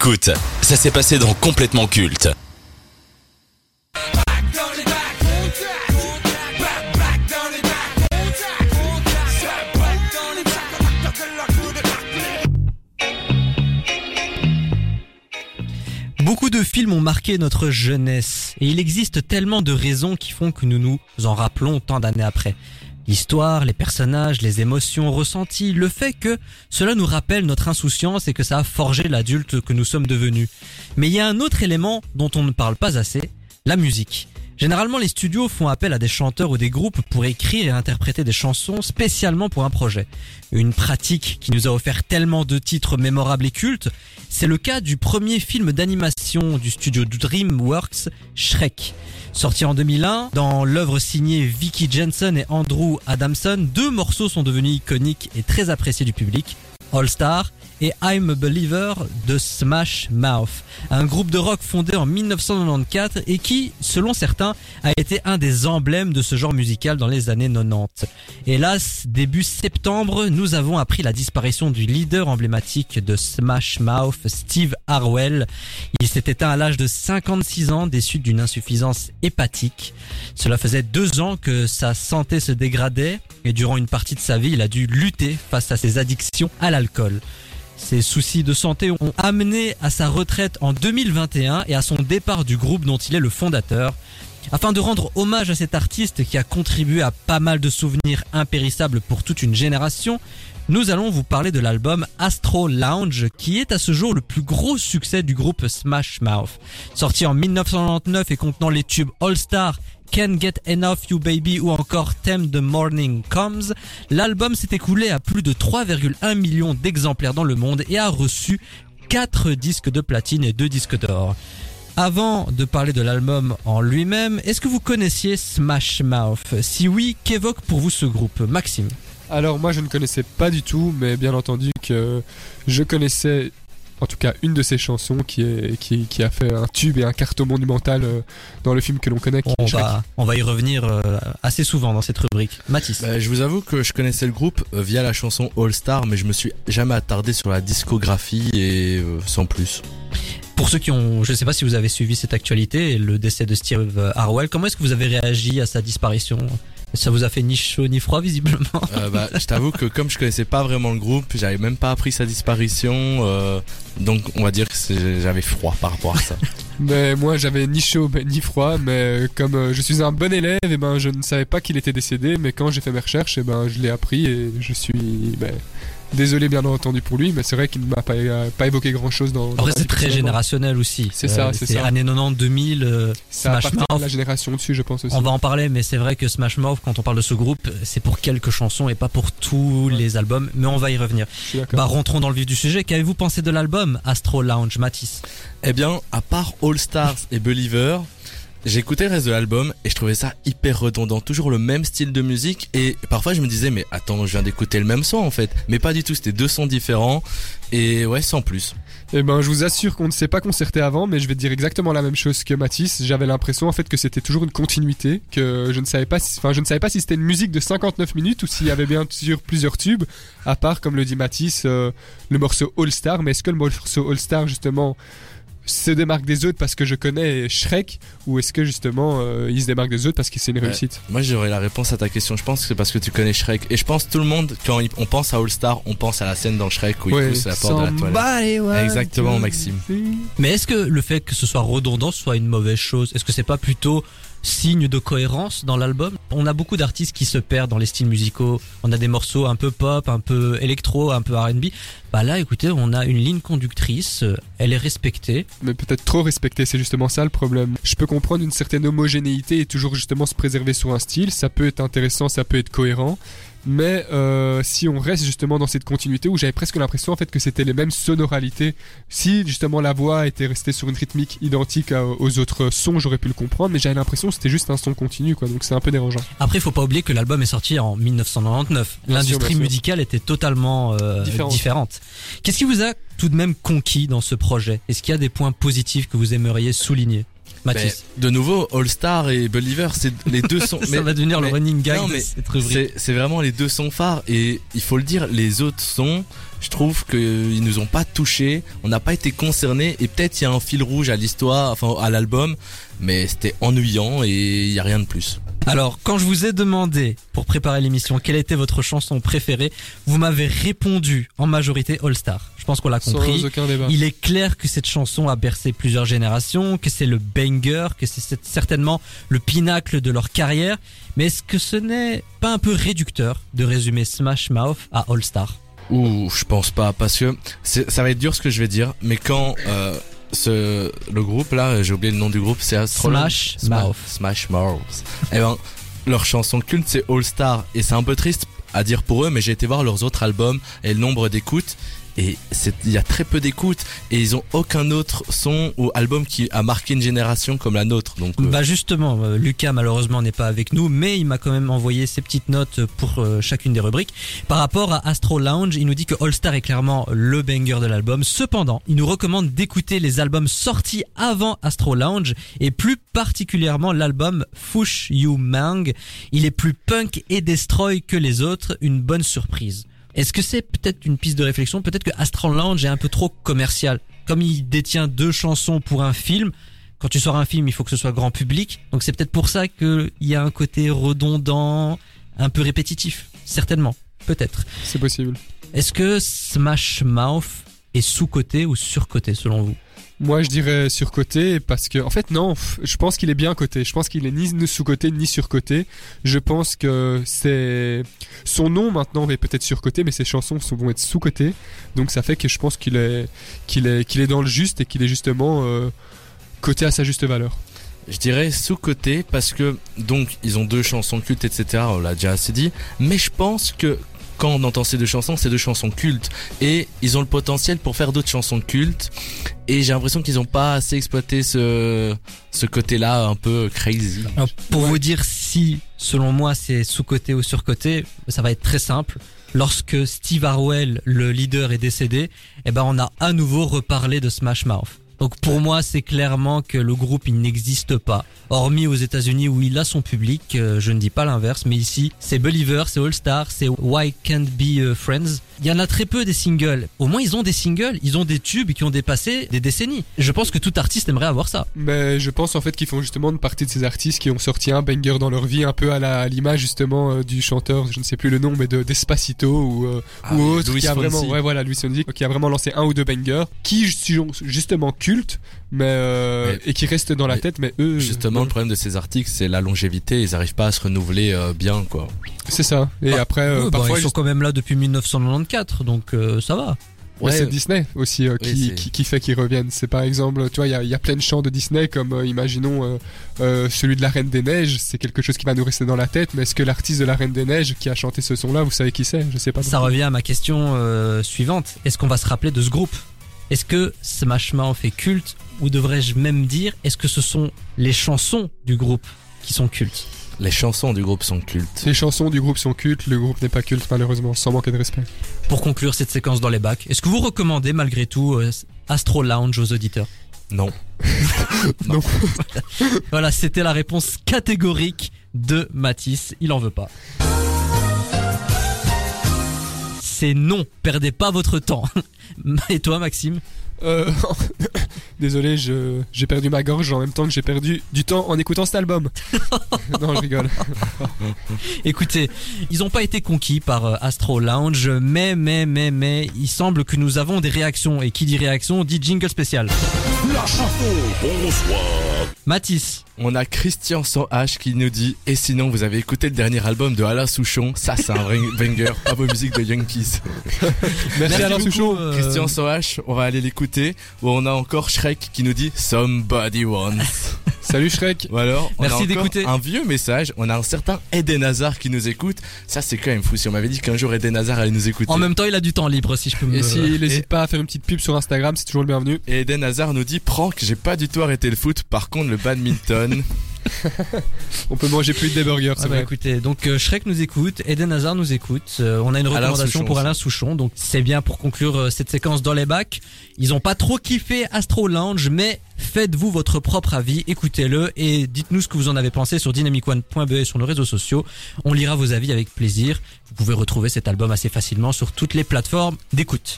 Écoute, ça s'est passé dans Complètement Culte. Beaucoup de films ont marqué notre jeunesse et il existe tellement de raisons qui font que nous nous en rappelons tant d'années après. L'histoire, les personnages, les émotions ressenties, le fait que cela nous rappelle notre insouciance et que ça a forgé l'adulte que nous sommes devenus. Mais il y a un autre élément dont on ne parle pas assez, la musique. Généralement, les studios font appel à des chanteurs ou des groupes pour écrire et interpréter des chansons spécialement pour un projet. Une pratique qui nous a offert tellement de titres mémorables et cultes, c'est le cas du premier film d'animation du studio DreamWorks, Shrek. Sorti en 2001, dans l'œuvre signée Vicky Jensen et Andrew Adamson, deux morceaux sont devenus iconiques et très appréciés du public. All Star et I'm a Believer de Smash Mouth, un groupe de rock fondé en 1994 et qui, selon certains, a été un des emblèmes de ce genre musical dans les années 90. Hélas, début septembre, nous avons appris la disparition du leader emblématique de Smash Mouth, Steve Harwell. Il s'est éteint à l'âge de 56 ans des suites d'une insuffisance hépatique. Cela faisait deux ans que sa santé se dégradait et durant une partie de sa vie, il a dû lutter face à ses addictions à l'alcool. Ses soucis de santé ont amené à sa retraite en 2021 et à son départ du groupe dont il est le fondateur. Afin de rendre hommage à cet artiste qui a contribué à pas mal de souvenirs impérissables pour toute une génération, nous allons vous parler de l'album Astro Lounge qui est à ce jour le plus gros succès du groupe Smash Mouth. Sorti en 1999 et contenant les tubes All Star Can't Get Enough You Baby ou encore Theme The Morning Comes, l'album s'est écoulé à plus de 3,1 millions d'exemplaires dans le monde et a reçu 4 disques de platine et 2 disques d'or. Avant de parler de l'album en lui-même, est-ce que vous connaissiez Smash Mouth? Si oui, qu'évoque pour vous ce groupe? Maxime. Alors moi je ne connaissais pas du tout, mais bien entendu que je connaissais en tout cas une de ses chansons qui, est, qui, qui a fait un tube et un carton monumental euh, dans le film que l'on connaît. qui on va, on va y revenir euh, assez souvent dans cette rubrique. Mathis Bah, je vous avoue que je connaissais le groupe euh, via la chanson All Star, mais je me suis jamais attardé sur la discographie et euh, sans plus. Pour ceux qui ont, je ne sais pas si vous avez suivi cette actualité et le décès de Steve Harwell, comment est-ce que vous avez réagi à sa disparition? Ça vous a fait ni chaud ni froid visiblement. Euh, bah, je t'avoue que comme je connaissais pas vraiment le groupe, j'avais même pas appris sa disparition, euh, donc on va dire que c'est- j'avais froid par rapport à ça. Mais moi j'avais ni chaud mais ni froid, mais comme euh, je suis un bon élève, et ben je ne savais pas qu'il était décédé, mais quand j'ai fait mes recherches, et ben je l'ai appris et je suis ben, désolé bien entendu pour lui, mais c'est vrai qu'il ne m'a pas, euh, pas évoqué grand chose dans. dans Après c'est très générationnel aussi. C'est ça, c'est ça. années 90, 2000, euh, Ça Smash Mouth. la génération dessus, je pense aussi. On va en parler, mais c'est vrai que Smash Mouth, quand on parle de ce groupe, c'est pour quelques chansons et pas pour tous les albums. Mais on va y revenir. Je suis d'accord. Bah rentrons dans le vif du sujet. Qu'avez-vous pensé de l'album Astro Lounge, Matisse Eh bien, à part All Stars et Believer, écouté le reste de l'album et je trouvais ça hyper redondant, toujours le même style de musique et parfois je me disais mais attends, je viens d'écouter le même son en fait, mais pas du tout, c'était deux sons différents et ouais, sans plus. Eh ben, je vous assure qu'on ne s'est pas concerté avant, mais je vais te dire exactement la même chose que Mathis. J'avais l'impression en fait que c'était toujours une continuité, que je ne savais pas, si, enfin, je ne savais pas si c'était une musique de 59 minutes ou s'il y avait bien sûr plusieurs tubes, à part, comme le dit Mathis, euh, le morceau All Star. Mais est-ce que le morceau All Star justement se démarque des autres parce que je connais Shrek, ou est-ce que justement euh, il se démarque des autres parce que c'est une Ouais. réussite Moi j'aurais la réponse à ta question, je pense que c'est parce que tu connais Shrek et je pense que tout le monde, quand on pense à All Star, on pense à la scène dans Shrek où il Ouais, pousse la porte de la toilette. Exactement, Maxime. Mais est-ce que le fait que ce soit redondant soit une mauvaise chose? Est-ce que c'est pas plutôt signe de cohérence dans l'album On a beaucoup d'artistes qui se perdent dans les styles musicaux. On a des morceaux un peu pop, un peu électro, un peu R&B. Bah là, écoutez, on a une ligne conductrice. euh, Elle est respectée. mais peut-être trop respecté, c'est justement ça le problème. Je peux comprendre une certaine homogénéité et toujours justement se préserver sur un style, ça peut être intéressant, ça peut être cohérent, mais euh, si on reste justement dans cette continuité où j'avais presque l'impression en fait que c'était les mêmes sonoralités, si justement la voix était restée sur une rythmique identique à- aux autres sons, j'aurais pu le comprendre, mais j'avais l'impression que c'était juste un son continu, quoi, donc c'est un peu dérangeant. Après, il faut pas oublier que l'album est sorti en 1999. Bien sûr, L'industrie musicale était totalement euh, Différente. différente. Qu'est-ce qui vous a tout de même conquis dans ce projet? Est-ce qu'il y a des points positifs que vous aimeriez souligner? Mathis. Ben, de nouveau, All Star et Believer, c'est les deux sont. ça va devenir le running gag non, de mais cette rubrique. C'est c'est vraiment les deux sons phares et il faut le dire, les autres sons, je trouve qu'ils nous ont pas touchés, on n'a pas été concernés et peut-être il y a un fil rouge à l'histoire, enfin à l'album, mais c'était ennuyant et il y a rien de plus. Alors, quand je vous ai demandé, pour préparer l'émission, quelle était votre chanson préférée, vous m'avez répondu en majorité All Star. Je pense qu'on l'a compris. Sans aucun débat. Il est clair que cette chanson a bercé plusieurs générations, que c'est le banger, que c'est certainement le pinacle de leur carrière. Mais est-ce que ce n'est pas un peu réducteur de résumer Smash Mouth à All Star? Ouh, je pense pas parce que c'est- ça va être dur ce que je vais dire, mais quand euh, ce le groupe là, j'ai oublié le nom du groupe, c'est Astronaut. Smash Sma- Mouth. Smash Mouth. eh ben, leur chanson culte c'est All Star et c'est un peu triste à dire pour eux, mais j'ai été voir leurs autres albums et le nombre d'écoutes. Et il y a très peu d'écoutes et ils ont aucun autre son ou album qui a marqué une génération comme la nôtre. Donc euh, Bah justement, euh, Lucas malheureusement n'est pas avec nous, mais il m'a quand même envoyé ses petites notes pour euh, chacune des rubriques. Par rapport à Astro Lounge, il nous dit que All Star est clairement le banger de l'album. Cependant, il nous recommande d'écouter les albums sortis avant Astro Lounge et plus particulièrement l'album Fush You Mang. Il est plus punk et destroy que les autres, une bonne surprise. Est-ce que c'est peut-être une piste de réflexion? Peut-être que Astro Lounge est un peu trop commercial. Comme il détient deux chansons pour un film, quand tu sors un film, il faut que ce soit grand public. Donc c'est peut-être pour ça qu'il y a un côté redondant, un peu répétitif. Certainement. Peut-être. C'est possible. Est-ce que Smash Mouth est sous-coté ou surcoté selon vous? Moi, je dirais surcoté parce que, en fait, non. Je pense qu'il est bien coté. Je pense qu'il est ni sous-coté ni surcoté. Je pense que c'est son nom maintenant va peut-être surcoté, mais ses chansons vont être sous-cotées. Donc ça fait que je pense qu'il est qu'il est qu'il est dans le juste et qu'il est justement euh, coté à sa juste valeur. Je dirais sous-côté parce que donc ils ont deux chansons cultes, etc. On l'a déjà assez dit. Mais je pense que quand on entend ces deux chansons, c'est deux chansons cultes et ils ont le potentiel pour faire d'autres chansons cultes. Et j'ai l'impression qu'ils n'ont pas assez exploité ce ce côté-là un peu crazy. Pour vous dire si, selon moi, c'est sous-coté ou surcoté, ça va être très simple. Lorsque Steve Harwell, le leader, est décédé, eh ben on a à nouveau reparlé de Smash Mouth. Donc pour moi, c'est clairement que le groupe il n'existe pas. Hormis aux États-Unis où il a son public, euh, je ne dis pas l'inverse, mais ici c'est Believer, c'est All Star, c'est Why Can't Be euh, Friends. Il y en a très peu des singles. Au moins ils ont des singles, ils ont des tubes qui ont dépassé des décennies. Je pense que tout artiste aimerait avoir ça. Mais je pense en fait qu'ils font justement une partie de ces artistes qui ont sorti un banger dans leur vie, un peu à la- à l'image justement euh, du chanteur, je ne sais plus le nom, mais de Despacito ou, euh, Ah ou autre, Luis qui a vraiment, ouais voilà, Fonsi, qui a vraiment lancé un ou deux bangers, qui sont justement mais, euh, Mais- et qui restent dans la mais tête, mais eux, Justement, euh, le problème de ces articles, c'est la longévité. Ils n'arrivent pas à se renouveler euh, bien, quoi. c'est ça. Et Ah, après, euh, Ouais, bah, parfois, ils sont quand même là depuis 1994, donc euh, ça va. Ouais, c'est Disney aussi euh, qui, c'est- qui, qui fait qu'ils reviennent. C'est par exemple, tu vois, il y a, il y a plein de chants de Disney comme, euh, imaginons, euh, euh, celui de la Reine des Neiges. C'est quelque chose qui va nous rester dans la tête. Mais est-ce que l'artiste de la Reine des Neiges qui a chanté ce son-là, vous savez qui c'est? Je sais pas. Ça revient à ma question euh, suivante. Est-ce qu'on va se rappeler de ce groupe? Est-ce que Smash Mouth est culte ou devrais-je même dire est-ce que ce sont les chansons du groupe qui sont cultes? Les chansons du groupe sont cultes. Les chansons du groupe sont cultes. Le groupe n'est pas culte, malheureusement, sans manquer de respect. Pour conclure cette séquence dans les bacs, est-ce que vous recommandez malgré tout euh, Astro Lounge aux auditeurs? Non. Voilà, c'était la réponse catégorique de Matisse. Il en veut pas. C'est non, perdez pas votre temps. Et toi, Maxime Euh, désolé, je, j'ai perdu ma gorge en même temps que j'ai perdu du temps en écoutant cet album. non, je rigole. Écoutez, ils n'ont pas été conquis par euh, Astro Lounge, mais, mais, mais, mais, il semble que nous avons des réactions. Et qui dit réaction dit jingle spécial. La chanson, bonsoir. Mathis, On a Christian sans H qui nous dit Et sinon, vous avez écouté le dernier album de Alain Souchon Ça, c'est un vrai banger. Pas vos musiques de Yankees. Merci, Alain beaucoup, Souchon. euh, Christian H, on va aller l'écouter. Ou on a encore Shrek qui nous dit Somebody Once. Salut Shrek. Ou alors, on Merci d'écouter. un vieux message. On a un certain Eden Hazard qui nous écoute. Ça, c'est quand même fou. Si on m'avait dit qu'un jour Eden Hazard allait nous écouter. en même temps, il a du temps libre, si je peux me... Et s'il n'hésite pas à faire une petite pub sur Instagram, c'est toujours le bienvenu. Et Eden Hazard nous dit Prank, j'ai pas du tout arrêté le foot. Par contre, le badminton. On peut manger plus de des burgers, Ah bah écoutez, donc euh, Shrek nous écoute, Eden Hazard nous écoute, euh, on a une recommandation pour. Alain Souchon, donc c'est bien pour conclure euh, cette séquence dans les bacs. Ils ont pas trop kiffé Astro Lounge, mais faites-vous votre propre avis, écoutez-le et dites-nous ce que vous en avez pensé sur dynamicone.be et sur nos réseaux sociaux. On lira vos avis avec plaisir. Vous pouvez retrouver cet album assez facilement sur toutes les plateformes d'écoute.